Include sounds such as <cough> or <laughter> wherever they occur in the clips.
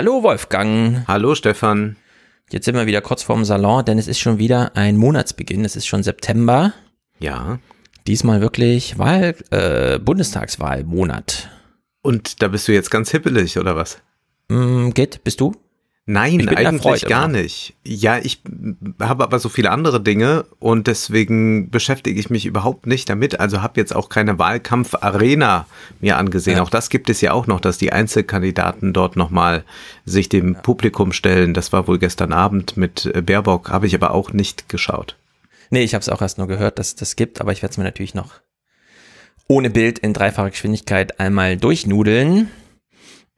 Hallo Wolfgang. Hallo Stefan. Jetzt sind wir wieder kurz vorm Salon, denn es ist schon wieder ein Monatsbeginn. Es ist schon September. Ja. Diesmal wirklich Wahl, äh, Bundestagswahlmonat. Und da bist du jetzt ganz hippelig, oder was? Mm, geht, bist du? Nein, eigentlich gar immer. nicht. Ja, ich habe aber so viele andere Dinge und deswegen beschäftige ich mich überhaupt nicht damit. Also habe jetzt auch keine Wahlkampfarena mir angesehen. Ja. Auch das gibt es ja auch noch, dass die Einzelkandidaten dort nochmal sich dem ja. Publikum stellen. Das war wohl gestern Abend mit äh, Baerbock, habe ich aber auch nicht geschaut. Nee, ich habe es auch erst nur gehört, dass es das gibt, aber ich werde es mir natürlich noch ohne Bild in dreifacher Geschwindigkeit einmal durchnudeln.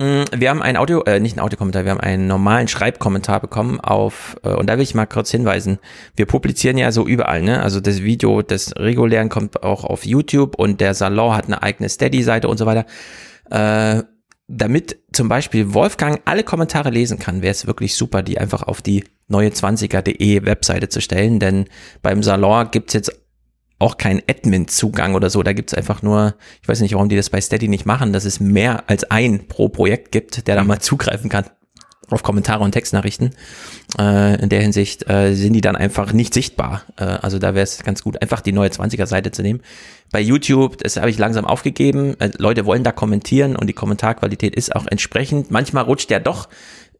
Mm, wir haben ein Audio, äh, nicht ein Audiokommentar, wir haben einen normalen Schreibkommentar bekommen auf, äh, und da will ich mal kurz hinweisen. Wir publizieren ja so überall, ne? Also das Video des regulären kommt auch auf YouTube und der Salon hat eine eigene Steady-Seite und so weiter. Äh, damit zum Beispiel Wolfgang alle Kommentare lesen kann, wäre es wirklich super, die einfach auf die neue20er.de Webseite zu stellen, denn beim Salon gibt's jetzt auch kein Admin-Zugang oder so. Da gibt's einfach nur, ich weiß nicht, warum die das bei Steady nicht machen, dass es mehr als ein pro Projekt gibt, der da mal zugreifen kann auf Kommentare und Textnachrichten. Äh, in der Hinsicht äh, sind die dann einfach nicht sichtbar. Äh, also da wäre es ganz gut, einfach die neue 20er-Seite zu nehmen. Bei YouTube, das habe ich langsam aufgegeben. Äh, Leute wollen da kommentieren und die Kommentarqualität ist auch entsprechend. Manchmal rutscht ja doch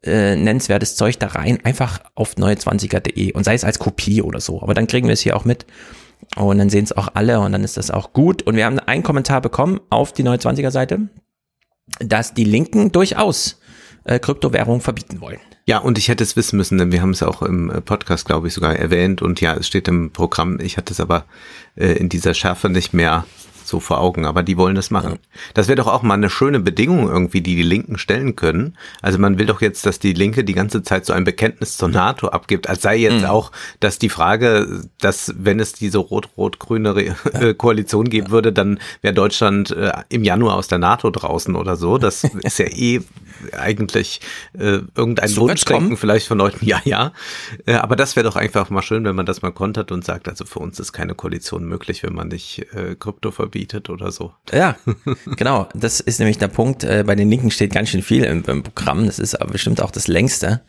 äh, nennenswertes Zeug da rein, einfach auf neue20er.de und sei es als Kopie oder so. Aber dann kriegen wir es hier auch mit. Und dann sehen es auch alle und dann ist das auch gut. Und wir haben einen Kommentar bekommen auf die 29er Seite, dass die Linken durchaus äh, Kryptowährung verbieten wollen. Ja, und ich hätte es wissen müssen, denn wir haben es auch im äh, Podcast, glaube ich, sogar erwähnt. Und ja, es steht im Programm. Ich hatte es aber äh, in dieser Schärfe nicht mehr so vor Augen, aber die wollen das machen. Das wäre doch auch mal eine schöne Bedingung irgendwie, die die Linken stellen können. Also man will doch jetzt, dass die Linke die ganze Zeit so ein Bekenntnis zur NATO abgibt, als sei jetzt mhm. auch, dass die Frage, dass wenn es diese rot-rot-grüne ja. Koalition geben würde, dann wäre Deutschland äh, im Januar aus der NATO draußen oder so. Das <laughs> ist ja eh eigentlich äh, irgendein so Wunschdenken vielleicht von Leuten. <laughs> Ja, ja. Äh, aber das wäre doch einfach mal schön, wenn man das mal kontert und sagt, also für uns ist keine Koalition möglich, wenn man nicht äh, Krypto verbietet oder so. Ja, <laughs> genau. Das ist nämlich der Punkt. Äh, bei den Linken steht ganz schön viel im, im, Programm. Das ist aber bestimmt auch das längste.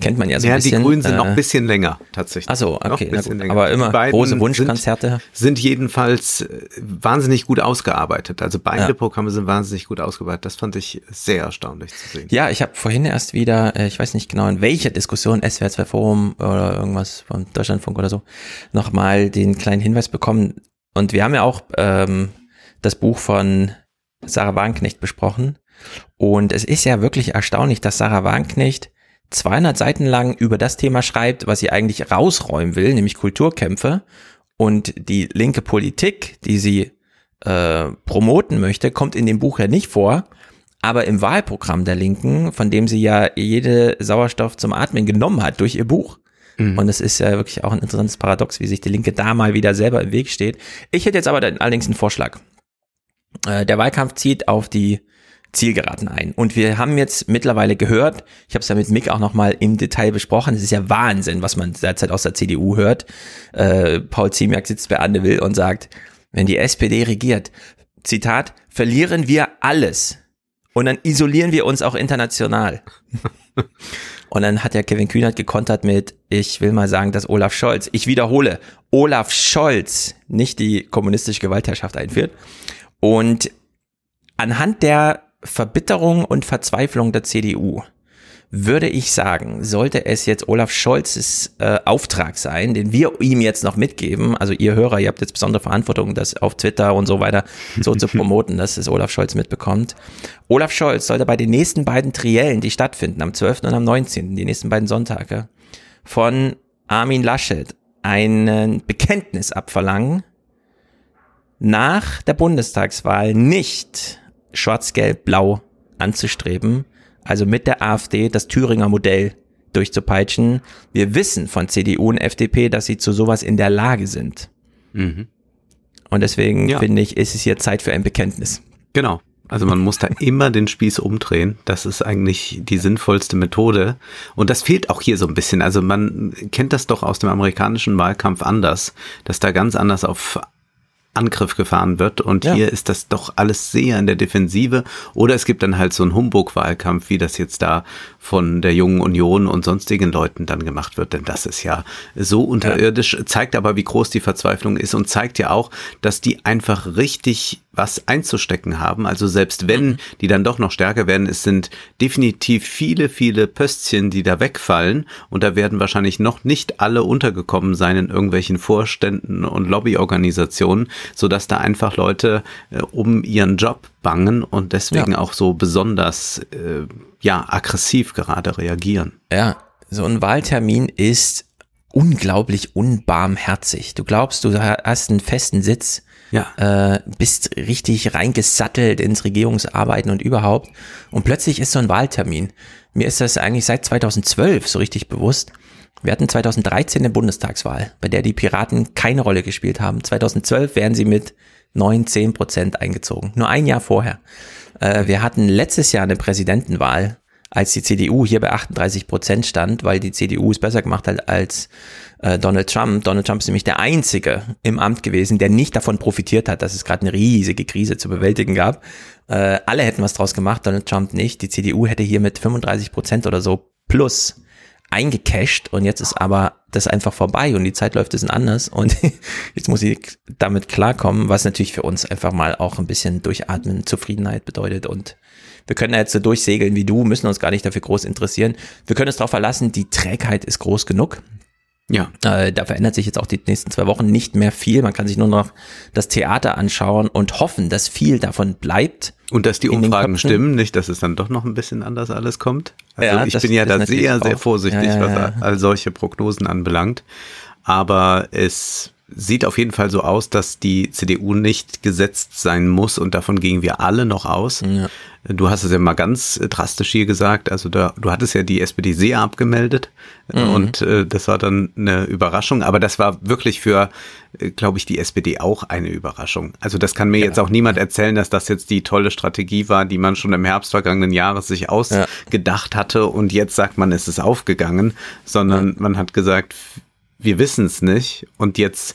Kennt man ja so ja, ein bisschen. Ja, die Grünen sind äh, noch ein bisschen länger, tatsächlich. Achso, okay. Aber immer große Wunschkonzerte. Sind, sind, jedenfalls äh, wahnsinnig gut ausgearbeitet. Also beide ja. Programme sind wahnsinnig gut ausgearbeitet. Das fand ich sehr erstaunlich zu sehen. Ja, ich habe vorhin erst wieder, äh, ich weiß nicht genau in welcher Diskussion, SWR 2 Forum oder irgendwas von Deutschlandfunk oder so, nochmal den kleinen Hinweis bekommen. Und wir haben ja auch ähm, das Buch von Sarah Wagenknecht besprochen. Und es ist ja wirklich erstaunlich, dass Sarah Wagenknecht 200 Seiten lang über das Thema schreibt, was sie eigentlich rausräumen will, nämlich Kulturkämpfe. Und die linke Politik, die sie äh, promoten möchte, kommt in dem Buch ja nicht vor. Aber im Wahlprogramm der Linken, von dem sie ja jede Sauerstoff zum Atmen genommen hat durch ihr Buch. Mhm. Und es ist ja wirklich auch ein interessantes Paradox, wie sich die Linke da mal wieder selber im Weg steht. Ich hätte jetzt aber allerdings einen Vorschlag. Äh, der Wahlkampf zieht auf die Zielgeraden ein. Und wir haben jetzt mittlerweile gehört, ich habe es ja mit Mick auch nochmal im Detail besprochen, es ist ja Wahnsinn, was man derzeit aus der CDU hört. Äh, Paul Ziemiak sitzt bei Anne Will und sagt, wenn die SPD regiert, Zitat, verlieren wir alles. Und dann isolieren wir uns auch international. <laughs> und dann hat ja Kevin Kühnert gekontert mit, ich will mal sagen, dass Olaf Scholz, ich wiederhole, Olaf Scholz nicht die kommunistische Gewaltherrschaft einführt. Und anhand der Verbitterung und Verzweiflung der CDU würde ich sagen, sollte es jetzt Olaf Scholzes äh, Auftrag sein, den wir ihm jetzt noch mitgeben, also ihr Hörer, ihr habt jetzt besondere Verantwortung, das auf Twitter und so weiter so zu <laughs> promoten, dass es Olaf Scholz mitbekommt. Olaf Scholz sollte bei den nächsten beiden Triellen, die stattfinden, am 12. und am 19., die nächsten beiden Sonntage, von Armin Laschet ein Bekenntnis abverlangen, nach der Bundestagswahl nicht schwarz-gelb-blau anzustreben, also mit der AfD das Thüringer Modell durchzupeitschen. Wir wissen von CDU und FDP, dass sie zu sowas in der Lage sind. Mhm. Und deswegen ja. finde ich, ist es hier Zeit für ein Bekenntnis. Genau. Also man muss da <laughs> immer den Spieß umdrehen. Das ist eigentlich die sinnvollste Methode. Und das fehlt auch hier so ein bisschen. Also man kennt das doch aus dem amerikanischen Wahlkampf anders, dass da ganz anders auf Angriff gefahren wird. Und Ja. hier ist das doch alles sehr in der Defensive. Oder es gibt dann halt so einen Humbug-Wahlkampf, wie das jetzt da von der Jungen Union und sonstigen Leuten dann gemacht wird. Denn das ist ja so unterirdisch, zeigt aber, wie groß die Verzweiflung ist und zeigt ja auch, dass die einfach richtig was einzustecken haben. Also selbst wenn die dann doch noch stärker werden, es sind definitiv viele, viele Pöstchen, die da wegfallen. Und da werden wahrscheinlich noch nicht alle untergekommen sein in irgendwelchen Vorständen und Lobbyorganisationen, sodass da einfach Leute äh, um ihren Job bangen und deswegen Ja. auch so besonders äh, ja aggressiv gerade reagieren. Ja, so ein Wahltermin ist unglaublich unbarmherzig. Du glaubst, du hast einen festen Sitz, Ja. äh, bist richtig reingesattelt ins Regierungsarbeiten und überhaupt. Und plötzlich ist so ein Wahltermin. Mir ist das eigentlich seit 2012 so richtig bewusst. Wir hatten 2013 eine Bundestagswahl, bei der die Piraten keine Rolle gespielt haben. 2012 wären sie mit 9, 10 Prozent eingezogen. Nur ein Jahr vorher. Äh, wir hatten letztes Jahr eine Präsidentenwahl, als die CDU hier bei 38 Prozent stand, weil die CDU es besser gemacht hat als äh, Donald Trump. Donald Trump ist nämlich der Einzige im Amt gewesen, der nicht davon profitiert hat, dass es gerade eine riesige Krise zu bewältigen gab. Äh, alle hätten was draus gemacht, Donald Trump nicht. Die CDU hätte hier mit 35 Prozent oder so plus eingecasht und jetzt ist aber das einfach vorbei und die Zeit läuft ein anders und <laughs> jetzt muss ich damit klarkommen, was natürlich für uns einfach mal auch ein bisschen durchatmen, Zufriedenheit bedeutet und wir können da jetzt so durchsegeln wie du, müssen uns gar nicht dafür groß interessieren. Wir können uns darauf verlassen, die Trägheit ist groß genug. Ja. Äh, da verändert sich jetzt auch die nächsten zwei Wochen nicht mehr viel. Man kann sich nur noch das Theater anschauen und hoffen, dass viel davon bleibt. Und dass die Umfragen stimmen, nicht, dass es dann doch noch ein bisschen anders alles kommt. Also Ja, ich das- bin ja da sehr, sehr vorsichtig, Ja, ja, was ja. all solche Prognosen anbelangt. Aber es sieht auf jeden Fall so aus, dass die CDU nicht gesetzt sein muss und davon gingen wir alle noch aus. Ja. Du hast es ja mal ganz drastisch hier gesagt, also da, du hattest ja die SPD sehr abgemeldet Mhm. und äh, das war dann eine Überraschung, aber das war wirklich für, äh, glaube ich, die SPD auch eine Überraschung. Also das kann mir jetzt auch niemand erzählen, dass das jetzt die tolle Strategie war, die man schon im Herbst vergangenen Jahres sich ausgedacht hatte und jetzt sagt man, es ist aufgegangen, sondern man hat gesagt, wir wissen es nicht und jetzt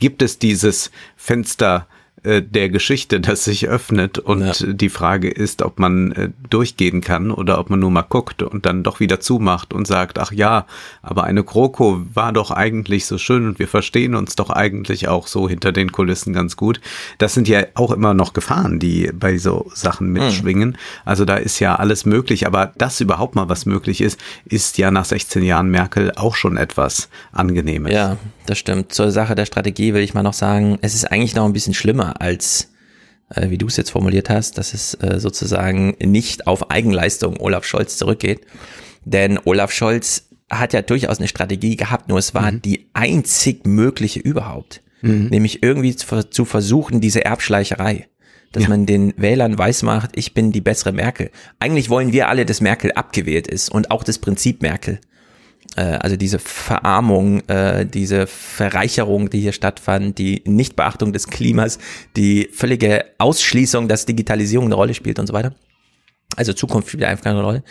gibt es dieses Fenster äh, der Geschichte, das sich öffnet und Ja. die Frage ist, ob man äh, durchgehen kann oder ob man nur mal guckt und dann doch wieder zumacht und sagt, ach ja, aber eine GroKo war doch eigentlich so schön und wir verstehen uns doch eigentlich auch so hinter den Kulissen ganz gut. Das sind ja auch immer noch Gefahren, die bei so Sachen mitschwingen. Also da ist ja alles möglich, aber dass überhaupt mal was möglich ist, ist ja nach 16 Jahren Merkel auch schon etwas Angenehmes. Ja, das stimmt. Zur Sache der Strategie will ich mal noch sagen, es ist eigentlich noch ein bisschen schlimmer als, äh, wie du es jetzt formuliert hast, dass es äh, sozusagen nicht auf Eigenleistung Olaf Scholz zurückgeht. Denn Olaf Scholz hat ja durchaus eine Strategie gehabt, nur es war die einzig mögliche überhaupt. Nämlich irgendwie zu, zu versuchen, diese Erbschleicherei. Dass Ja. man den Wählern weismacht, ich bin die bessere Merkel. Eigentlich wollen wir alle, dass Merkel abgewählt ist und auch das Prinzip Merkel also diese Verarmung, äh, diese Verreicherung, die hier stattfand, die Nichtbeachtung des Klimas, die völlige Ausschließung, dass Digitalisierung eine Rolle spielt und so weiter. Also Zukunft spielt einfach keine Rolle.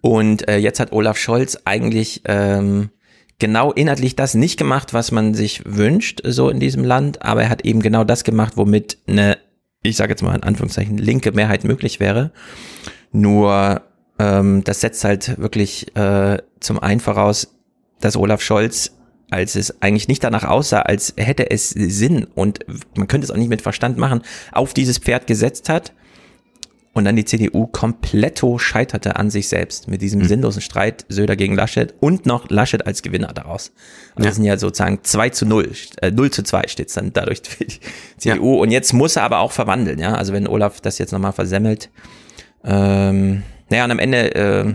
Und äh, jetzt hat Olaf Scholz eigentlich ähm, genau inhaltlich das nicht gemacht, was man sich wünscht, so in diesem Land, aber er hat eben genau das gemacht, womit eine, ich sage jetzt mal in Anführungszeichen, linke Mehrheit möglich wäre. Nur ähm, das setzt halt wirklich äh, zum einen voraus, dass Olaf Scholz, als es eigentlich nicht danach aussah, als hätte es Sinn und man könnte es auch nicht mit Verstand machen, auf dieses Pferd gesetzt hat und dann die CDU kompletto scheiterte an sich selbst mit diesem sinnlosen Streit Söder gegen Laschet und noch Laschet als Gewinner daraus. Also Ja. das sind ja sozusagen 2 zu 0, äh, 0 zu 2 steht es dann dadurch für die <laughs> CDU und jetzt muss er aber auch verwandeln, ja, also wenn Olaf das jetzt nochmal versemmelt, ähm, naja, und am Ende, äh,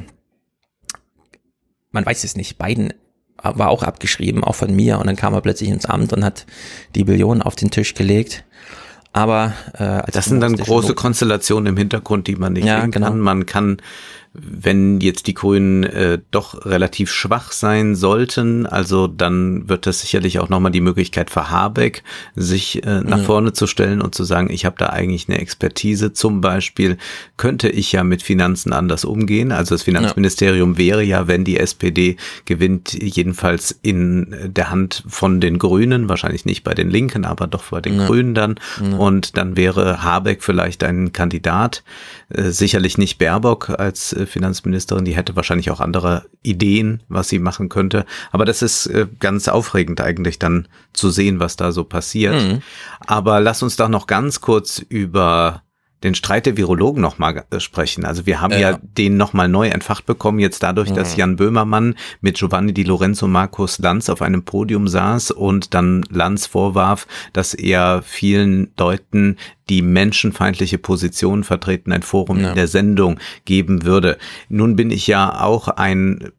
man weiß es nicht, Biden war auch abgeschrieben, auch von mir, und dann kam er plötzlich ins Amt und hat die Billionen auf den Tisch gelegt. Aber äh, als Das sind dann große Konstellationen im Hintergrund, die man nicht Ja, sehen genau. kann. Man kann wenn jetzt die Grünen äh, doch relativ schwach sein sollten, also dann wird das sicherlich auch nochmal die Möglichkeit für Habeck, sich äh, nach ja. vorne zu stellen und zu sagen, ich habe da eigentlich eine Expertise. Zum Beispiel könnte ich ja mit Finanzen anders umgehen. Also das Finanzministerium ja. wäre ja, wenn die SPD gewinnt, jedenfalls in der Hand von den Grünen, wahrscheinlich nicht bei den Linken, aber doch bei den ja. Grünen dann. Und dann wäre Habeck vielleicht ein Kandidat, äh, sicherlich nicht Baerbock als äh, Finanzministerin, die hätte wahrscheinlich auch andere Ideen, was sie machen könnte. Aber das ist äh, ganz aufregend eigentlich dann zu sehen, was da so passiert. Mhm. Aber lass uns doch noch ganz kurz über den Streit der Virologen nochmal äh, sprechen. Also wir haben ja, ja den nochmal neu entfacht bekommen, jetzt dadurch, mhm. dass Jan Böhmermann mit Giovanni Di Lorenzo Markus Lanz auf einem Podium saß und dann Lanz vorwarf, dass er vielen Leuten die menschenfeindliche Position vertreten, ein Forum ja. in der Sendung geben würde. Nun bin ich ja auch ein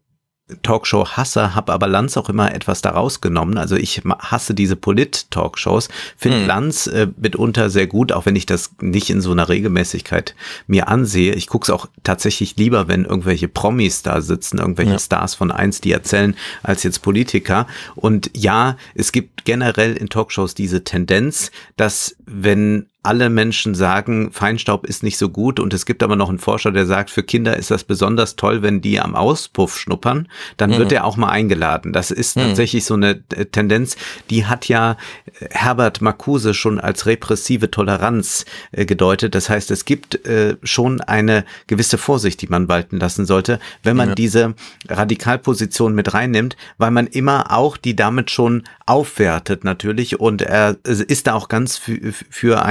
Talkshow-Hasser, habe aber Lanz auch immer etwas daraus genommen. Also ich hasse diese Polit-Talkshows, finde hm. Lanz äh, mitunter sehr gut, auch wenn ich das nicht in so einer Regelmäßigkeit mir ansehe. Ich gucke es auch tatsächlich lieber, wenn irgendwelche Promis da sitzen, irgendwelche ja. Stars von eins, die erzählen, als jetzt Politiker. Und ja, es gibt generell in Talkshows diese Tendenz, dass wenn alle Menschen sagen, Feinstaub ist nicht so gut und es gibt aber noch einen Forscher, der sagt, für Kinder ist das besonders toll, wenn die am Auspuff schnuppern, dann mhm. wird er auch mal eingeladen. Das ist mhm. tatsächlich so eine äh, Tendenz, die hat ja äh, Herbert Marcuse schon als repressive Toleranz äh, gedeutet. Das heißt, es gibt äh, schon eine gewisse Vorsicht, die man walten lassen sollte, wenn man ja. diese Radikalposition mit reinnimmt, weil man immer auch die damit schon aufwertet natürlich und er ist da auch ganz für, für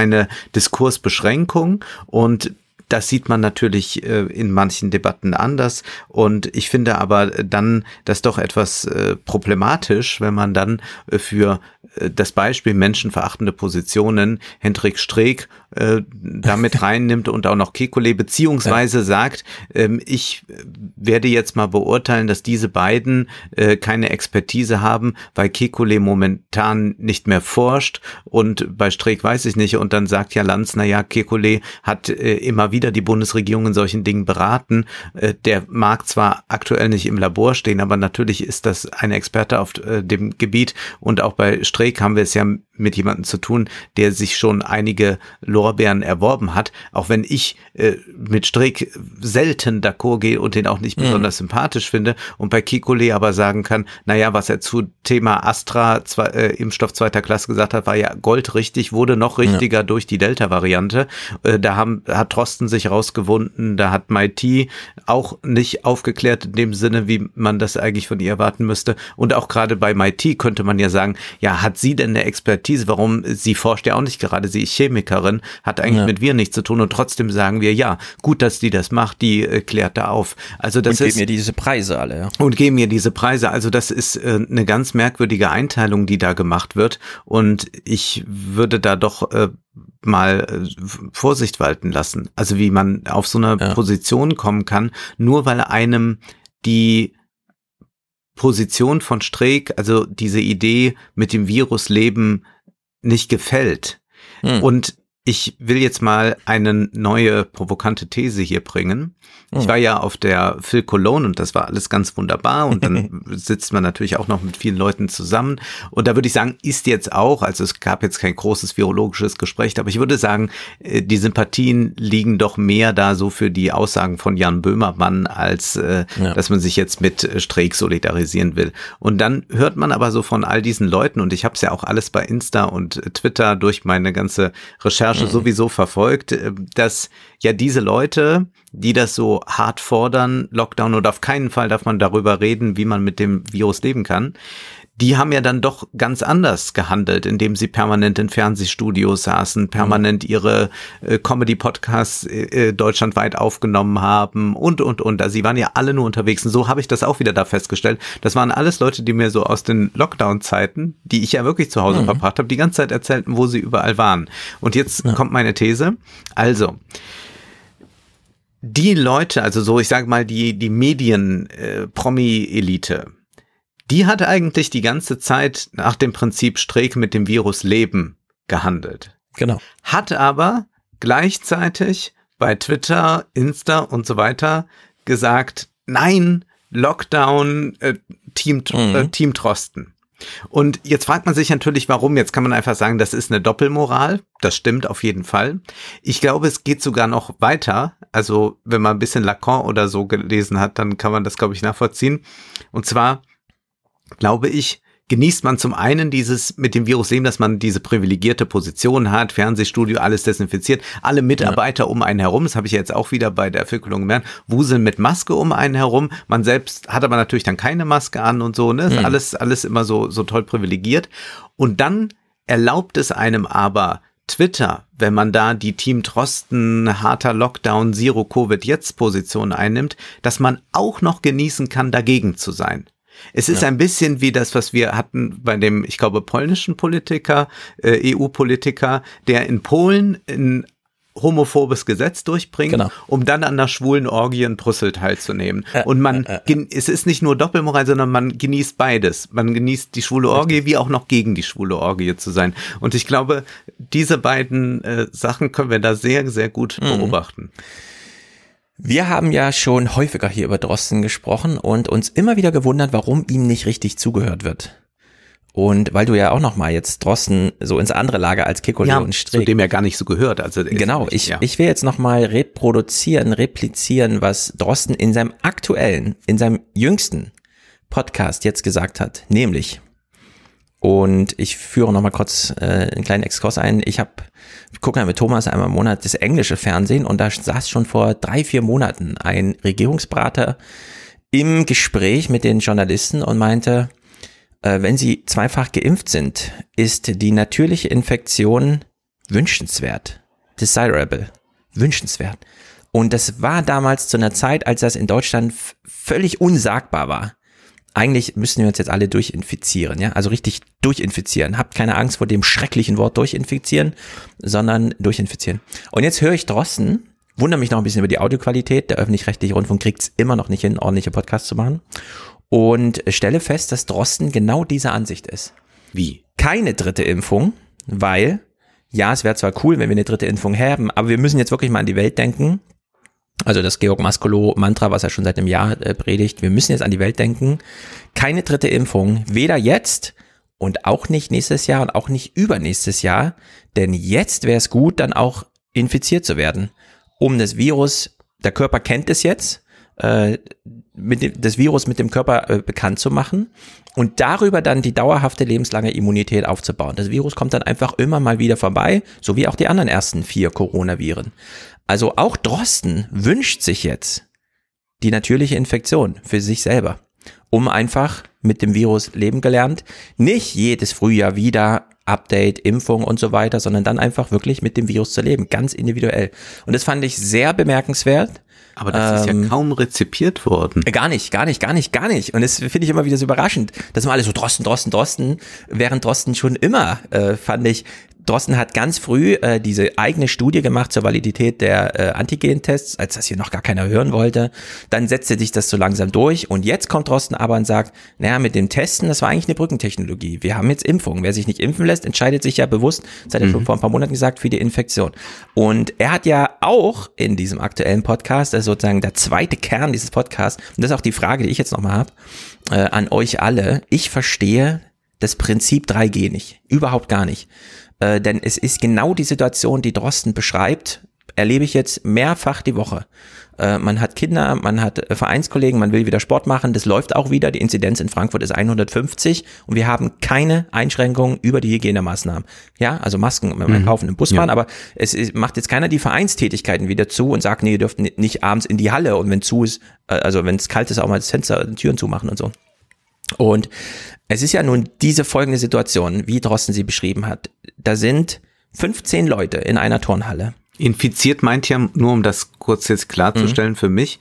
Diskursbeschränkung und das sieht man natürlich äh, in manchen Debatten anders. Und ich finde aber dann das doch etwas äh, problematisch, wenn man dann äh, für das Beispiel menschenverachtende Positionen Hendrik Streeck äh, damit <laughs> reinnimmt und auch noch Kekulé, beziehungsweise ja. sagt, ähm, ich werde jetzt mal beurteilen, dass diese beiden äh, keine Expertise haben, weil Kekulé momentan nicht mehr forscht und bei Streeck weiß ich nicht. Und dann sagt ja Lanz, na ja, Kekulé hat äh, immer wieder die Bundesregierung in solchen Dingen beraten. Äh, der mag zwar aktuell nicht im Labor stehen, aber natürlich ist das ein Experte auf äh, dem Gebiet und auch bei Streeck haben wir es ja mit jemandem zu tun, der sich schon einige Lorbeeren erworben hat, auch wenn ich äh, mit Streeck selten d'accord gehe und den auch nicht mhm. besonders sympathisch finde und bei Kikole aber sagen kann, naja, was er zu Thema Astra zwei, äh, Impfstoff zweiter Klasse gesagt hat, war ja goldrichtig, wurde noch richtiger ja. durch die Delta-Variante. Äh, da haben, hat Trosten sich rausgewunden, da hat MIT auch nicht aufgeklärt in dem Sinne, wie man das eigentlich von ihr erwarten müsste. Und auch gerade bei MIT könnte man ja sagen, ja, hat sie denn eine Expertise warum sie forscht ja auch nicht gerade, sie ist Chemikerin, hat eigentlich ja. mit wir nichts zu tun und trotzdem sagen wir, ja, gut, dass die das macht, die äh, klärt da auf. Also das und ist, geben mir diese Preise alle, ja. Und geben mir diese Preise. Also das ist äh, eine ganz merkwürdige Einteilung, die da gemacht wird und ich würde da doch äh, mal äh, Vorsicht walten lassen. Also wie man auf so eine ja. Position kommen kann, nur weil einem die Position von Streeck, also diese Idee mit dem Virus leben, nicht gefällt. Hm. Und ich will jetzt mal eine neue provokante These hier bringen. Ich hm. war ja auf der Phil Cologne und das war alles ganz wunderbar und dann <laughs> sitzt man natürlich auch noch mit vielen Leuten zusammen und da würde ich sagen, ist jetzt auch, also es gab jetzt kein großes virologisches Gespräch, aber ich würde sagen, äh, die Sympathien liegen doch mehr da so für die Aussagen von Jan Böhmermann, als äh, ja. dass man sich jetzt mit Streeck solidarisieren will. Und dann hört man aber so von all diesen Leuten und ich habe es ja auch alles bei Insta und Twitter durch meine ganze Recherche mhm. sowieso verfolgt, äh, dass ja diese Leute, die das so hart fordern, Lockdown und auf keinen Fall darf man darüber reden, wie man mit dem Virus leben kann, die haben ja dann doch ganz anders gehandelt, indem sie permanent in Fernsehstudios saßen, permanent ihre äh, Comedy-Podcasts äh, äh, deutschlandweit aufgenommen haben und, und, und. Also sie waren ja alle nur unterwegs. Und so habe ich das auch wieder da festgestellt. Das waren alles Leute, die mir so aus den Lockdown-Zeiten, die ich ja wirklich zu Hause mhm. verbracht habe, die ganze Zeit erzählten, wo sie überall waren. Und jetzt ja. kommt meine These. Also, die Leute, also so, ich sage mal, die, die Medien-Promi-Elite, äh, die hat eigentlich die ganze Zeit nach dem Prinzip Streeck mit dem Virus leben gehandelt. Genau. Hat aber gleichzeitig bei Twitter, Insta und so weiter gesagt, nein, Lockdown, äh, Team, mhm. äh, Team Trosten. Und jetzt fragt man sich natürlich, warum. Jetzt kann man einfach sagen, das ist eine Doppelmoral. Das stimmt auf jeden Fall. Ich glaube, es geht sogar noch weiter. Also, wenn man ein bisschen Lacan oder so gelesen hat, dann kann man das, glaube ich, nachvollziehen. Und zwar glaube ich, genießt man zum einen dieses mit dem Virus leben, dass man diese privilegierte Position hat, Fernsehstudio, alles desinfiziert, alle Mitarbeiter ja. um einen herum, das habe ich jetzt auch wieder bei der Verkühlung gemerkt, wuseln mit Maske um einen herum, man selbst hat aber natürlich dann keine Maske an und so, ne, ist mhm. alles, alles immer so, so toll privilegiert und dann erlaubt es einem aber, Twitter, wenn man da die Team Trosten harter Lockdown Zero Covid jetzt Position einnimmt, dass man auch noch genießen kann, dagegen zu sein. Es ist ja. ein bisschen wie das, was wir hatten bei dem, ich glaube, polnischen Politiker, äh, EU-Politiker, der in Polen ein homophobes Gesetz durchbringt, genau. um dann an der schwulen Orgie in Brüssel teilzunehmen. Äh, und man, äh, äh, es ist nicht nur Doppelmoral, sondern man genießt beides. Man genießt die schwule Orgie, wie auch noch gegen die schwule Orgie zu sein. Und ich glaube, diese beiden äh, Sachen können wir da sehr, sehr gut mhm. beobachten. Wir haben ja schon häufiger hier über Drosten gesprochen und uns immer wieder gewundert, warum ihm nicht richtig zugehört wird. Und weil du ja auch noch mal jetzt Drosten so ins andere Lager als Kikole ja, und Strick. Zu dem er gar nicht so gehört. Also genau, ich, ja. ich will jetzt noch mal reproduzieren, replizieren, was Drosten in seinem aktuellen, in seinem jüngsten Podcast jetzt gesagt hat. Nämlich, und ich führe noch mal kurz äh, einen kleinen Exkurs ein. Ich habe gucke ja mit Thomas einmal im Monat das englische Fernsehen und da saß schon vor drei, vier Monaten ein Regierungsberater im Gespräch mit den Journalisten und meinte, äh, wenn sie zweifach geimpft sind, ist die natürliche Infektion wünschenswert, desirable, wünschenswert. Und das war damals zu einer Zeit, als das in Deutschland völlig unsagbar war eigentlich müssen wir uns jetzt alle durchinfizieren, ja, also richtig durchinfizieren. Habt keine Angst vor dem schrecklichen Wort durchinfizieren, sondern durchinfizieren. Und jetzt höre ich Drossen, wundere mich noch ein bisschen über die Audioqualität. Der öffentlich-rechtliche Rundfunk kriegt es immer noch nicht hin, ordentliche Podcasts zu machen. Und stelle fest, dass Drosten genau diese Ansicht ist. Wie? Keine dritte Impfung, weil, ja, es wäre zwar cool, wenn wir eine dritte Impfung haben, aber wir müssen jetzt wirklich mal an die Welt denken. Also das Georg Maskolo Mantra, was er schon seit einem Jahr äh, predigt. Wir müssen jetzt an die Welt denken. Keine dritte Impfung, weder jetzt und auch nicht nächstes Jahr und auch nicht übernächstes Jahr. Denn jetzt wäre es gut, dann auch infiziert zu werden, um das Virus, der Körper kennt es jetzt, äh, mit dem, das Virus mit dem Körper äh, bekannt zu machen und darüber dann die dauerhafte lebenslange Immunität aufzubauen. Das Virus kommt dann einfach immer mal wieder vorbei, so wie auch die anderen ersten vier Coronaviren. Also auch Drosten wünscht sich jetzt die natürliche Infektion für sich selber, um einfach mit dem Virus leben gelernt, nicht jedes Frühjahr wieder Update, Impfung und so weiter, sondern dann einfach wirklich mit dem Virus zu leben, ganz individuell. Und das fand ich sehr bemerkenswert. Aber das ähm, ist ja ähm, kaum rezipiert worden. Gar nicht, gar nicht, gar nicht, gar nicht. Und das finde ich immer wieder so überraschend. Das sind alle so Drosten, Drosten, Drosten, während Drosten schon immer, äh, fand ich, Drosten hat ganz früh äh, diese eigene Studie gemacht zur Validität der äh, Antigen-Tests, als das hier noch gar keiner hören wollte. Dann setzte sich das so langsam durch und jetzt kommt Drosten aber und sagt, naja, mit dem Testen, das war eigentlich eine Brückentechnologie. Wir haben jetzt Impfung. Wer sich nicht impfen lässt, entscheidet sich ja bewusst, das hat er mhm. schon vor ein paar Monaten gesagt, für die Infektion. Und er hat ja auch in diesem aktuellen Podcast, das ist sozusagen der zweite Kern dieses Podcasts, und das ist auch die Frage, die ich jetzt nochmal habe, äh, an euch alle. Ich verstehe das Prinzip 3G nicht. Überhaupt gar nicht. Äh, denn es ist genau die Situation, die Drosten beschreibt, erlebe ich jetzt mehrfach die Woche. Äh, man hat Kinder, man hat äh, Vereinskollegen, man will wieder Sport machen, das läuft auch wieder. Die Inzidenz in Frankfurt ist 150 und wir haben keine Einschränkungen über die Hygienemaßnahmen. Ja, also Masken beim mhm. Kaufen im Bus fahren, ja. aber es ist, macht jetzt keiner die Vereinstätigkeiten wieder zu und sagt, nee, ihr dürft nicht abends in die Halle und wenn zu ist, äh, also wenn es kalt ist, auch mal das Fenster, die Türen zumachen und so. Und es ist ja nun diese folgende Situation, wie Drosten sie beschrieben hat. Da sind 15 Leute in einer Turnhalle. Infiziert meint ja, nur um das kurz jetzt klarzustellen mhm. für mich,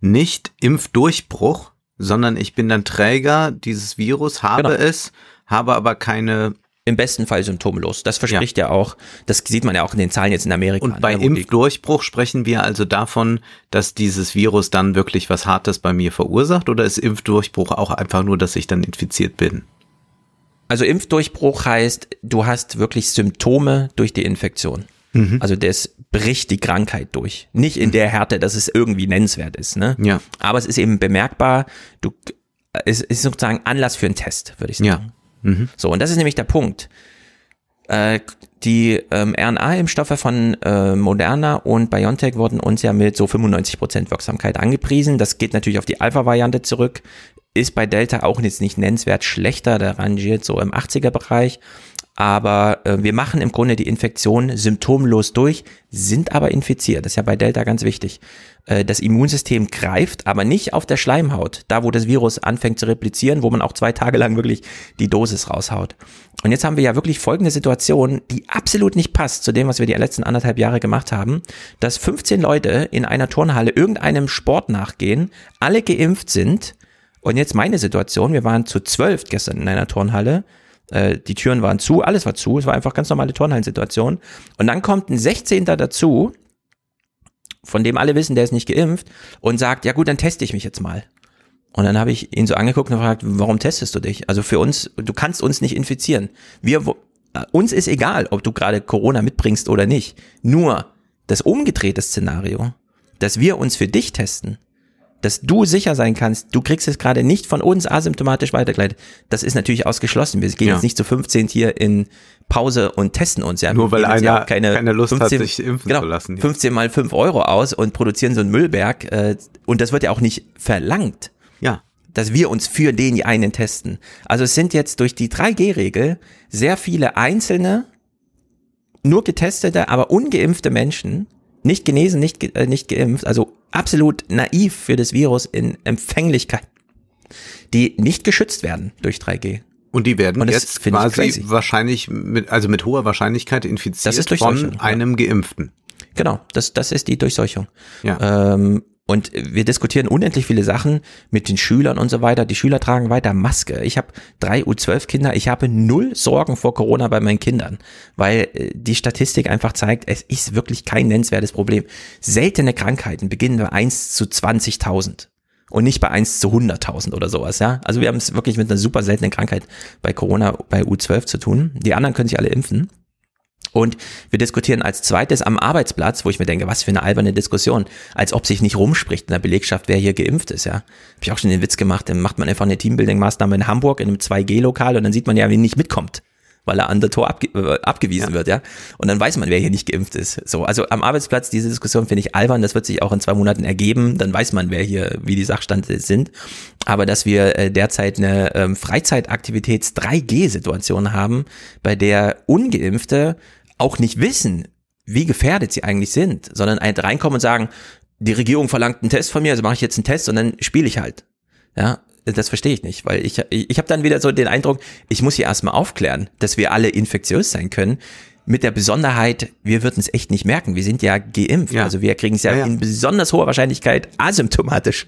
nicht Impfdurchbruch, sondern ich bin dann Träger dieses Virus, habe genau. es, habe aber keine im besten Fall symptomlos. Das verspricht ja. ja. auch, das sieht man ja auch in den Zahlen jetzt in Amerika. Und bei ne, Impfdurchbruch sprechen wir also davon, dass dieses Virus dann wirklich was Hartes bei mir verursacht oder ist Impfdurchbruch auch einfach nur, dass ich dann infiziert bin? Also Impfdurchbruch heißt, du hast wirklich Symptome durch die Infektion. Mhm. Also das bricht die Krankheit durch. Nicht in der Härte, dass es irgendwie nennenswert ist. Ne? Ja. Aber es ist eben bemerkbar, du, es ist sozusagen Anlass für einen Test, würde ich sagen. Ja. Mhm. So, und das ist nämlich der Punkt. Äh, die ähm, RNA-Impfstoffe von äh, Moderna und BioNTech wurden uns ja mit so 95% Wirksamkeit angepriesen. Das geht natürlich auf die Alpha-Variante zurück. Ist bei Delta auch jetzt nicht nennenswert schlechter, der rangiert so im 80er-Bereich. Aber äh, wir machen im Grunde die Infektion symptomlos durch, sind aber infiziert. Das ist ja bei Delta ganz wichtig. Äh, das Immunsystem greift, aber nicht auf der Schleimhaut, da wo das Virus anfängt zu replizieren, wo man auch zwei Tage lang wirklich die Dosis raushaut. Und jetzt haben wir ja wirklich folgende Situation, die absolut nicht passt zu dem, was wir die letzten anderthalb Jahre gemacht haben, dass 15 Leute in einer Turnhalle irgendeinem Sport nachgehen, alle geimpft sind. Und jetzt meine Situation, wir waren zu zwölf gestern in einer Turnhalle, äh, die Türen waren zu, alles war zu, es war einfach ganz normale Turnhallensituation. Und dann kommt ein 16. dazu, von dem alle wissen, der ist nicht geimpft, und sagt, ja gut, dann teste ich mich jetzt mal. Und dann habe ich ihn so angeguckt und gefragt, warum testest du dich? Also für uns, du kannst uns nicht infizieren. Wir, äh, uns ist egal, ob du gerade Corona mitbringst oder nicht. Nur das umgedrehte Szenario, dass wir uns für dich testen, dass du sicher sein kannst, du kriegst es gerade nicht von uns asymptomatisch weitergeleitet. Das ist natürlich ausgeschlossen. Wir gehen ja. jetzt nicht zu 15 hier in Pause und testen uns. Ja. Nur weil einer keine, keine Lust 15, hat, sich impfen genau, zu lassen. Ja. 15 mal 5 Euro aus und produzieren so einen Müllberg. Äh, und das wird ja auch nicht verlangt. Ja. Dass wir uns für den einen testen. Also es sind jetzt durch die 3G-Regel sehr viele einzelne, nur getestete, aber ungeimpfte Menschen, nicht genesen, nicht, äh, nicht geimpft, also absolut naiv für das Virus in Empfänglichkeit, die nicht geschützt werden durch 3G. Und die werden Und jetzt quasi wahrscheinlich mit, also mit hoher Wahrscheinlichkeit infiziert von einem ja. Geimpften. Genau, das, das ist die Durchseuchung. Ja. Ähm, und wir diskutieren unendlich viele Sachen mit den Schülern und so weiter. Die Schüler tragen weiter Maske. Ich habe drei U12-Kinder. Ich habe null Sorgen vor Corona bei meinen Kindern, weil äh, die Statistik einfach zeigt, es ist wirklich kein nennenswertes Problem. Seltene Krankheiten beginnen bei 1 zu 20.000 und nicht bei 1 zu 100.000 oder sowas, ja. Also wir haben es wirklich mit einer super seltenen Krankheit bei Corona bei U12 zu tun. Die anderen können sich alle impfen. Und wir diskutieren als zweites am Arbeitsplatz, wo ich mir denke, was für eine alberne Diskussion, als ob sich nicht rumspricht in der Belegschaft, wer hier geimpft ist, ja. Hab ich auch schon den Witz gemacht, dann macht man einfach eine Teambuilding-Maßnahme in Hamburg in einem 2G-Lokal und dann sieht man ja, wer nicht mitkommt weil er an der Tor abge äh, abgewiesen ja. wird, ja. Und dann weiß man, wer hier nicht geimpft ist. So, also am Arbeitsplatz diese Diskussion finde ich albern. Das wird sich auch in zwei Monaten ergeben. Dann weiß man, wer hier, wie die Sachstände sind. Aber dass wir äh, derzeit eine ähm, Freizeitaktivitäts 3G-Situation haben, bei der Ungeimpfte auch nicht wissen, wie gefährdet sie eigentlich sind, sondern reinkommen und sagen, die Regierung verlangt einen Test von mir, also mache ich jetzt einen Test und dann spiele ich halt. Ja, das verstehe ich nicht, weil ich, ich, ich habe dann wieder so den Eindruck, ich muss hier erstmal aufklären, dass wir alle infektiös sein können. Mit der Besonderheit, wir würden es echt nicht merken. Wir sind ja geimpft. Ja. Also wir kriegen es ja, ja, ja, in besonders hoher Wahrscheinlichkeit asymptomatisch.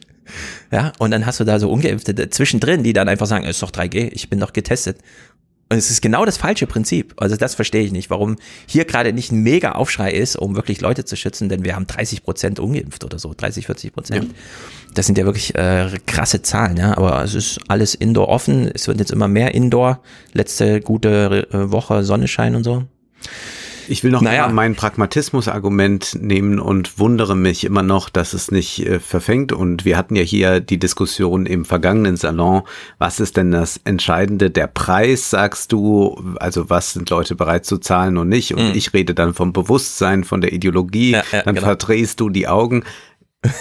Ja, und dann hast du da so Ungeimpfte zwischendrin, die dann einfach sagen, es ist doch 3G, ich bin doch getestet. Und es ist genau das falsche Prinzip. Also das verstehe ich nicht, warum hier gerade nicht ein mega Aufschrei ist, um wirklich Leute zu schützen, denn wir haben 30 Prozent ungeimpft oder so, 30, 40 Prozent. Ja. Das sind ja wirklich äh, krasse Zahlen, ja. Aber es ist alles Indoor offen. Es wird jetzt immer mehr Indoor. Letzte gute äh, Woche Sonnenschein und so. Ich will noch naja. mein Pragmatismus-Argument nehmen und wundere mich immer noch, dass es nicht äh, verfängt. Und wir hatten ja hier die Diskussion im vergangenen Salon. Was ist denn das Entscheidende? Der Preis, sagst du? Also was sind Leute bereit zu zahlen und nicht? Und mhm. ich rede dann vom Bewusstsein, von der Ideologie. Ja, ja, dann genau. verdrehst du die Augen.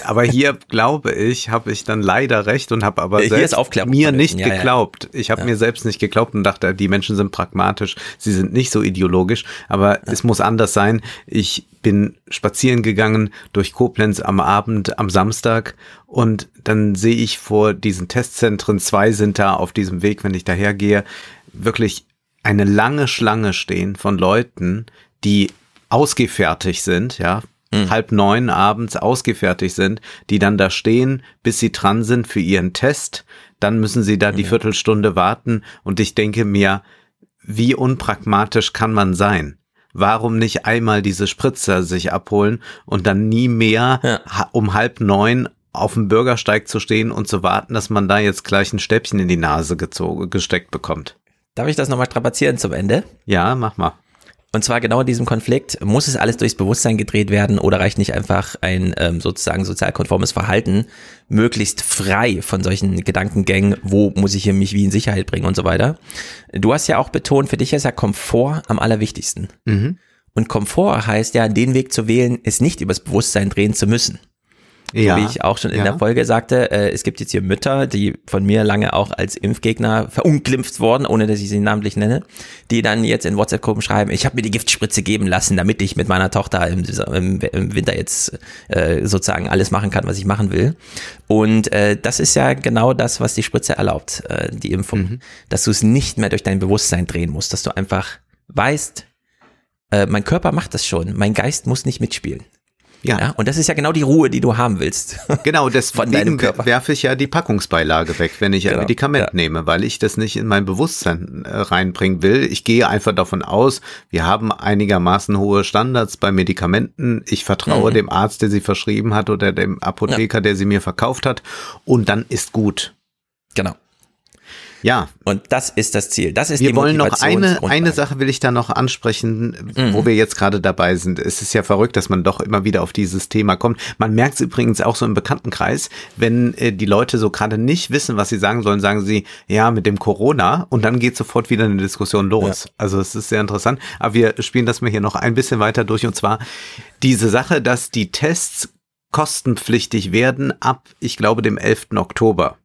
Aber hier glaube ich, habe ich dann leider recht und habe aber selbst mir nicht ja, geglaubt. Ja. Ich habe ja. mir selbst nicht geglaubt und dachte, die Menschen sind pragmatisch, sie sind nicht so ideologisch, aber es muss anders sein. Ich bin spazieren gegangen durch Koblenz am Abend am Samstag und dann sehe ich vor diesen Testzentren, zwei sind da auf diesem Weg, wenn ich dahergehe, wirklich eine lange Schlange stehen von Leuten, die ausgefertigt sind, ja, mhm. halb neun abends ausgefertigt sind, die dann da stehen, bis sie dran sind für ihren Test. Dann müssen sie da die Viertelstunde warten. Und ich denke mir, wie unpragmatisch kann man sein? Warum nicht einmal diese Spritzer sich abholen und dann nie mehr ja. um halb neun auf dem Bürgersteig zu stehen und zu warten, dass man da jetzt gleich ein Stäbchen in die Nase gezogen, gesteckt bekommt? Darf ich das nochmal strapazieren zum Ende? Ja, mach mal. Und zwar genau in diesem Konflikt, muss es alles durchs Bewusstsein gedreht werden oder reicht nicht einfach ein ähm, sozusagen sozialkonformes Verhalten, möglichst frei von solchen Gedankengängen, wo muss ich hier mich wie in Sicherheit bringen und so weiter. Du hast ja auch betont, für dich ist ja Komfort am allerwichtigsten. Mhm. Und Komfort heißt ja, den Weg zu wählen, es nicht übers Bewusstsein drehen zu müssen. Ja. Wie ich auch schon in Ja. der Folge sagte, äh, es gibt jetzt hier Mütter, die von mir lange auch als Impfgegner verunglimpft worden, ohne dass ich sie namentlich nenne, die dann jetzt in WhatsApp-Gruppen schreiben, ich habe mir die Giftspritze geben lassen, damit ich mit meiner Tochter im, im, im Winter jetzt äh, sozusagen alles machen kann, was ich machen will. Und äh, das ist ja genau das, was die Spritze erlaubt, äh, die Impfung. Dass du es nicht mehr durch dein Bewusstsein drehen musst, dass du einfach weißt, äh, mein Körper macht das schon, mein Geist muss nicht mitspielen. Ja, Ja, und das ist ja genau die Ruhe, die du haben willst. <laughs> genau, Von deswegen werfe ich ja die Packungsbeilage weg, wenn ich ein Genau, Medikament ja. nehme, weil ich das nicht in mein Bewusstsein äh, reinbringen will. Ich gehe einfach davon aus, wir haben einigermaßen hohe Standards bei Medikamenten. Ich vertraue Mhm. dem Arzt, der sie verschrieben hat oder dem Apotheker, der sie mir verkauft hat und dann ist gut. genau. Ja, Und das ist das Ziel. Das ist Wir die wollen noch eine, eine Sache will ich da noch ansprechen, Mhm. wo wir jetzt gerade dabei sind. Es ist ja verrückt, dass man doch immer wieder auf dieses Thema kommt. Man merkt es übrigens auch so im Bekanntenkreis, wenn äh, die Leute so gerade nicht wissen, was sie sagen sollen, sagen sie, ja, mit dem Corona und dann geht sofort wieder eine Diskussion los. Also es ist sehr interessant. Aber wir spielen das mal hier noch ein bisschen weiter durch und zwar diese Sache, dass die Tests kostenpflichtig werden ab, ich glaube, dem 11. Oktober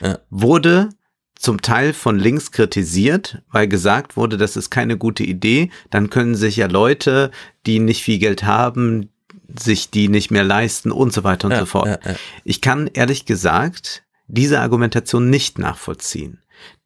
Ja. wurde zum Teil von links kritisiert, weil gesagt wurde, das ist keine gute Idee. Dann können sich ja Leute, die nicht viel Geld haben, sich die nicht mehr leisten und so weiter und Ja, so fort. ja, ja. Ich kann ehrlich gesagt diese Argumentation nicht nachvollziehen.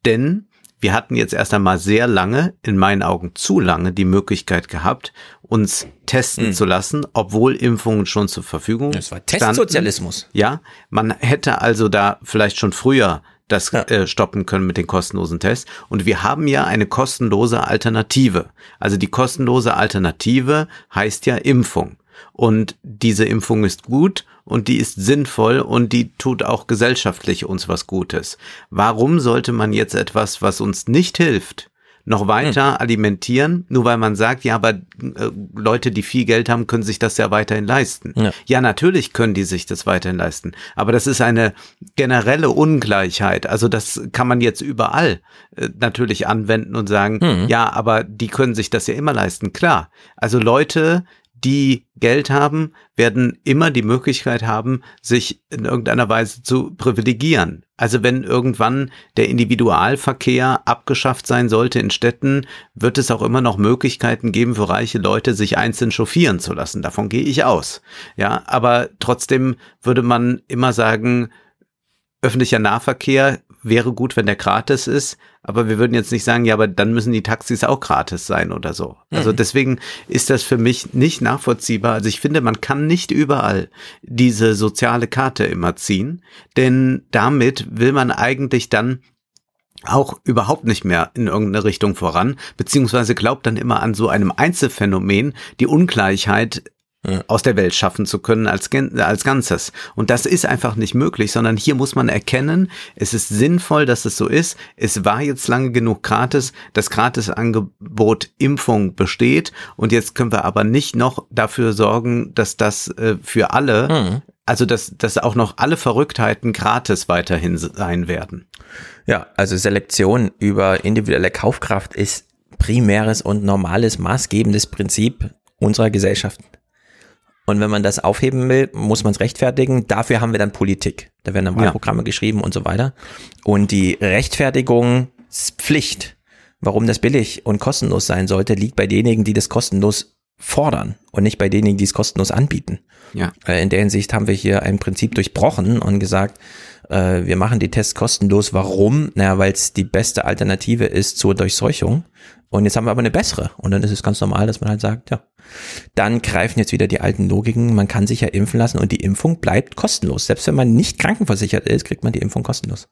Denn wir hatten jetzt erst einmal sehr lange, in meinen Augen zu lange, die Möglichkeit gehabt, uns testen Hm. zu lassen, obwohl Impfungen schon zur Verfügung Das war standen. Testsozialismus. Ja, man hätte also da vielleicht schon früher das Ja. äh, stoppen können mit den kostenlosen Tests. Und wir haben ja eine kostenlose Alternative. Also die kostenlose Alternative heißt ja Impfung. Und diese Impfung ist gut und die ist sinnvoll und die tut auch gesellschaftlich uns was Gutes. Warum sollte man jetzt etwas, was uns nicht hilft, noch weiter alimentieren, nur weil man sagt, ja, aber äh, Leute, die viel Geld haben, können sich das ja weiterhin leisten. Ja. Ja, natürlich können die sich das weiterhin leisten. Aber das ist eine generelle Ungleichheit. Also das kann man jetzt überall äh, natürlich anwenden und sagen, Mhm. ja, aber die können sich das ja immer leisten. Klar. Also Leute, die Geld haben, werden immer die Möglichkeit haben, sich in irgendeiner Weise zu privilegieren. Also wenn irgendwann der Individualverkehr abgeschafft sein sollte in Städten, wird es auch immer noch Möglichkeiten geben für reiche Leute, sich einzeln chauffieren zu lassen. Davon gehe ich aus. Ja, aber trotzdem würde man immer sagen, öffentlicher Nahverkehr wäre gut, wenn der gratis ist, aber wir würden jetzt nicht sagen, ja, aber dann müssen die Taxis auch gratis sein oder so. Also deswegen ist das für mich nicht nachvollziehbar. Also ich finde, man kann nicht überall diese soziale Karte immer ziehen, denn damit will man eigentlich dann auch überhaupt nicht mehr in irgendeine Richtung voran, beziehungsweise glaubt dann immer an so einem Einzelfenomen, die Ungleichheit Ja. aus der Welt schaffen zu können als, als Ganzes. Und das ist einfach nicht möglich, sondern hier muss man erkennen, es ist sinnvoll, dass es so ist. Es war jetzt lange genug gratis. Das Gratisangebot Impfung besteht. Und jetzt können wir aber nicht noch dafür sorgen, dass das äh, für alle, Mhm. also dass, dass auch noch alle Verrücktheiten gratis weiterhin sein werden. Ja, also Selektion über individuelle Kaufkraft ist primäres und normales maßgebendes Prinzip unserer Gesellschaft. Und wenn man das aufheben will, muss man es rechtfertigen. Dafür haben wir dann Politik. Da werden dann Ja. Wahlprogramme geschrieben und so weiter. Und die Rechtfertigungspflicht, warum das billig und kostenlos sein sollte, liegt bei denjenigen, die das kostenlos fordern und nicht bei denjenigen, die es kostenlos anbieten. Ja. Äh, In der Hinsicht haben wir hier ein Prinzip durchbrochen und gesagt, äh, wir machen die Tests kostenlos. Warum? Naja, weil es die beste Alternative ist zur Durchseuchung. Und jetzt haben wir aber eine bessere. Und dann ist es ganz normal, dass man halt sagt, ja. Dann greifen jetzt wieder die alten Logiken. Man kann sich ja impfen lassen und die Impfung bleibt kostenlos. Selbst wenn man nicht krankenversichert ist, kriegt man die Impfung kostenlos.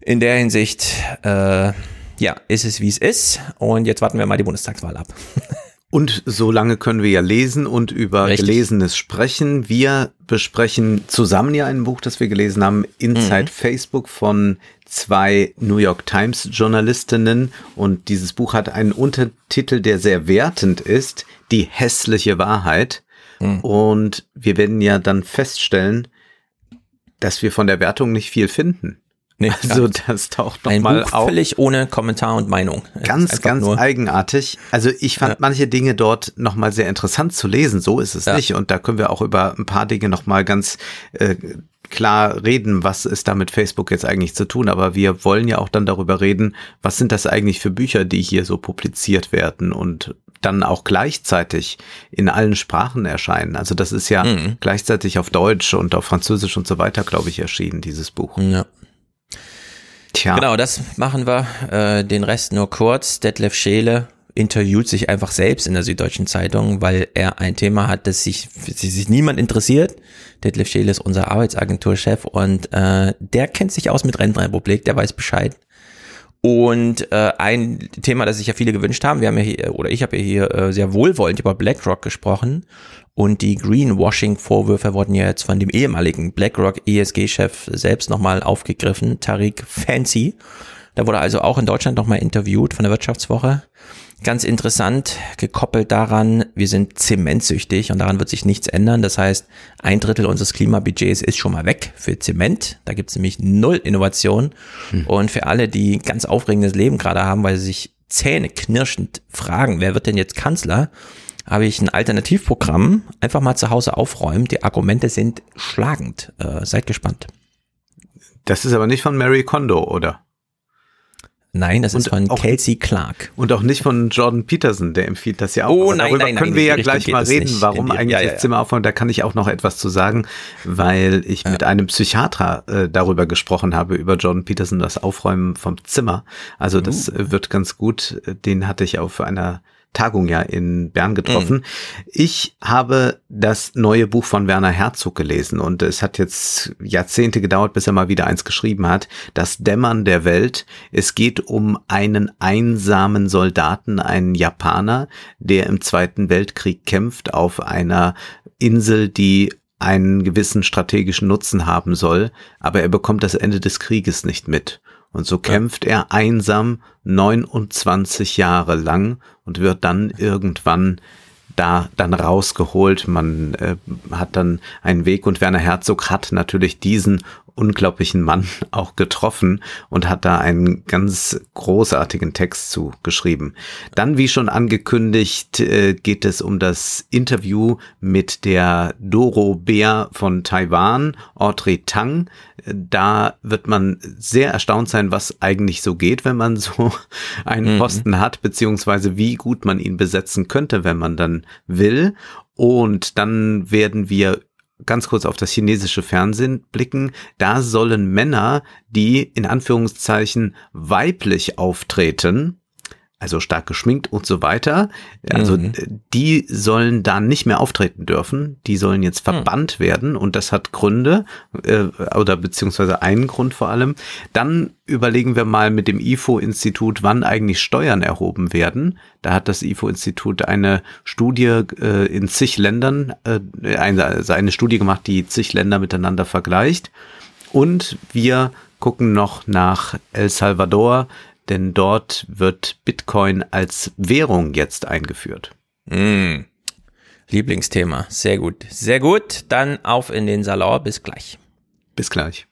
In der Hinsicht, äh, ja, ist es wie es ist. Und jetzt warten wir mal die Bundestagswahl ab. <laughs> Und so lange können wir ja lesen und über Richtig. Gelesenes sprechen. Wir besprechen zusammen ja ein Buch, das wir gelesen haben, Inside Mhm. Facebook von zwei New York Times Journalistinnen. Und dieses Buch hat einen Untertitel, der sehr wertend ist, Die hässliche Wahrheit. Mhm. Und wir werden ja dann feststellen, dass wir von der Wertung nicht viel finden. Nee, Also das taucht Ein nochmal Buch auf. völlig ohne Kommentar und Meinung. Ganz, ganz eigenartig. Also ich fand Ja. manche Dinge dort nochmal sehr interessant zu lesen. So ist es Ja. nicht. Und da können wir auch über ein paar Dinge nochmal ganz äh, klar reden, was ist da mit Facebook jetzt eigentlich zu tun. Aber wir wollen ja auch dann darüber reden, was sind das eigentlich für Bücher, die hier so publiziert werden und dann auch gleichzeitig in allen Sprachen erscheinen. Also das ist ja Mhm. gleichzeitig auf Deutsch und auf Französisch und so weiter, glaube ich, erschienen, dieses Buch. Ja. Tja. Genau, das machen wir. Äh, den Rest nur kurz. Detlef Scheele interviewt sich einfach selbst in der Süddeutschen Zeitung, weil er ein Thema hat, das sich, das sich niemand interessiert. Detlef Scheele ist unser Arbeitsagenturchef und äh, der kennt sich aus mit Rentenrepublik, der weiß Bescheid. Und äh, ein Thema, das sich ja viele gewünscht haben, wir haben ja hier, oder ich habe ja hier äh, sehr wohlwollend über BlackRock gesprochen und die Greenwashing-Vorwürfe wurden ja jetzt von dem ehemaligen BlackRock ESG-Chef selbst nochmal aufgegriffen, Tariq Fancy. Da wurde also auch in Deutschland nochmal interviewt von der Wirtschaftswoche. Ganz interessant, gekoppelt daran, wir sind zementsüchtig und daran wird sich nichts ändern. Das heißt, ein Drittel unseres Klimabudgets ist schon mal weg für Zement. Da gibt es nämlich null Innovation. Und für alle, die ganz aufregendes Leben gerade haben, weil sie sich zähneknirschend fragen, wer wird denn jetzt Kanzler, habe ich ein Alternativprogramm. Einfach mal zu Hause aufräumen. Die Argumente sind schlagend. Äh, seid gespannt. Das ist aber nicht von Mary Kondo, oder? Nein, das ist Und von auch- Kelsey Clark. Und auch nicht von Jordan Peterson, der empfiehlt das ja auch. Oh, nein, darüber nein, nein, können wir ja Richtung gleich mal reden, warum die- eigentlich ja, ja, das Zimmer aufräumen. Da kann ich auch noch etwas zu sagen, weil ich mit einem Psychiater äh, darüber gesprochen habe, über Jordan Peterson, das Aufräumen vom Zimmer. Also das Uh. wird ganz gut. Den hatte ich auf einer Tagung ja in Bern getroffen. Ich habe das neue Buch von Werner Herzog gelesen und es hat jetzt Jahrzehnte gedauert, bis er mal wieder eins geschrieben hat. Das Dämmern der Welt. Es geht um einen einsamen Soldaten, einen Japaner, der im Zweiten Weltkrieg kämpft auf einer Insel, die einen gewissen strategischen Nutzen haben soll, aber er bekommt das Ende des Krieges nicht mit. Und so kämpft er einsam 29 Jahre lang und wird dann irgendwann da dann rausgeholt. Man äh, hat dann einen Weg und Werner Herzog hat natürlich diesen unglaublichen Mann <laughs> auch getroffen und hat da einen ganz großartigen Text zu geschrieben. Dann, wie schon angekündigt, äh, geht es um das Interview mit der Doro Bär von Taiwan, Audrey Tang. Da wird man sehr erstaunt sein, was eigentlich so geht, wenn man <laughs> so einen Mhm. Posten hat, beziehungsweise wie gut man ihn besetzen könnte, wenn man dann will. Und dann werden wir ganz kurz auf das chinesische Fernsehen blicken. Da sollen Männer, die in Anführungszeichen weiblich auftreten, also stark geschminkt und so weiter, also Mhm. äh, die sollen da nicht mehr auftreten dürfen. Die sollen jetzt verbannt werden und das hat Gründe äh, oder beziehungsweise einen Grund vor allem. Dann überlegen wir mal mit dem IFO-Institut, wann eigentlich Steuern erhoben werden. Da hat das IFO-Institut eine Studie äh, in zig Ländern, äh, eine, also eine Studie gemacht, die zig Länder miteinander vergleicht. Und wir gucken noch nach El Salvador, denn dort wird Bitcoin als Währung jetzt eingeführt. Mm. Lieblingsthema. Sehr gut. Sehr gut. Dann auf in den Salon. Bis gleich. Bis gleich.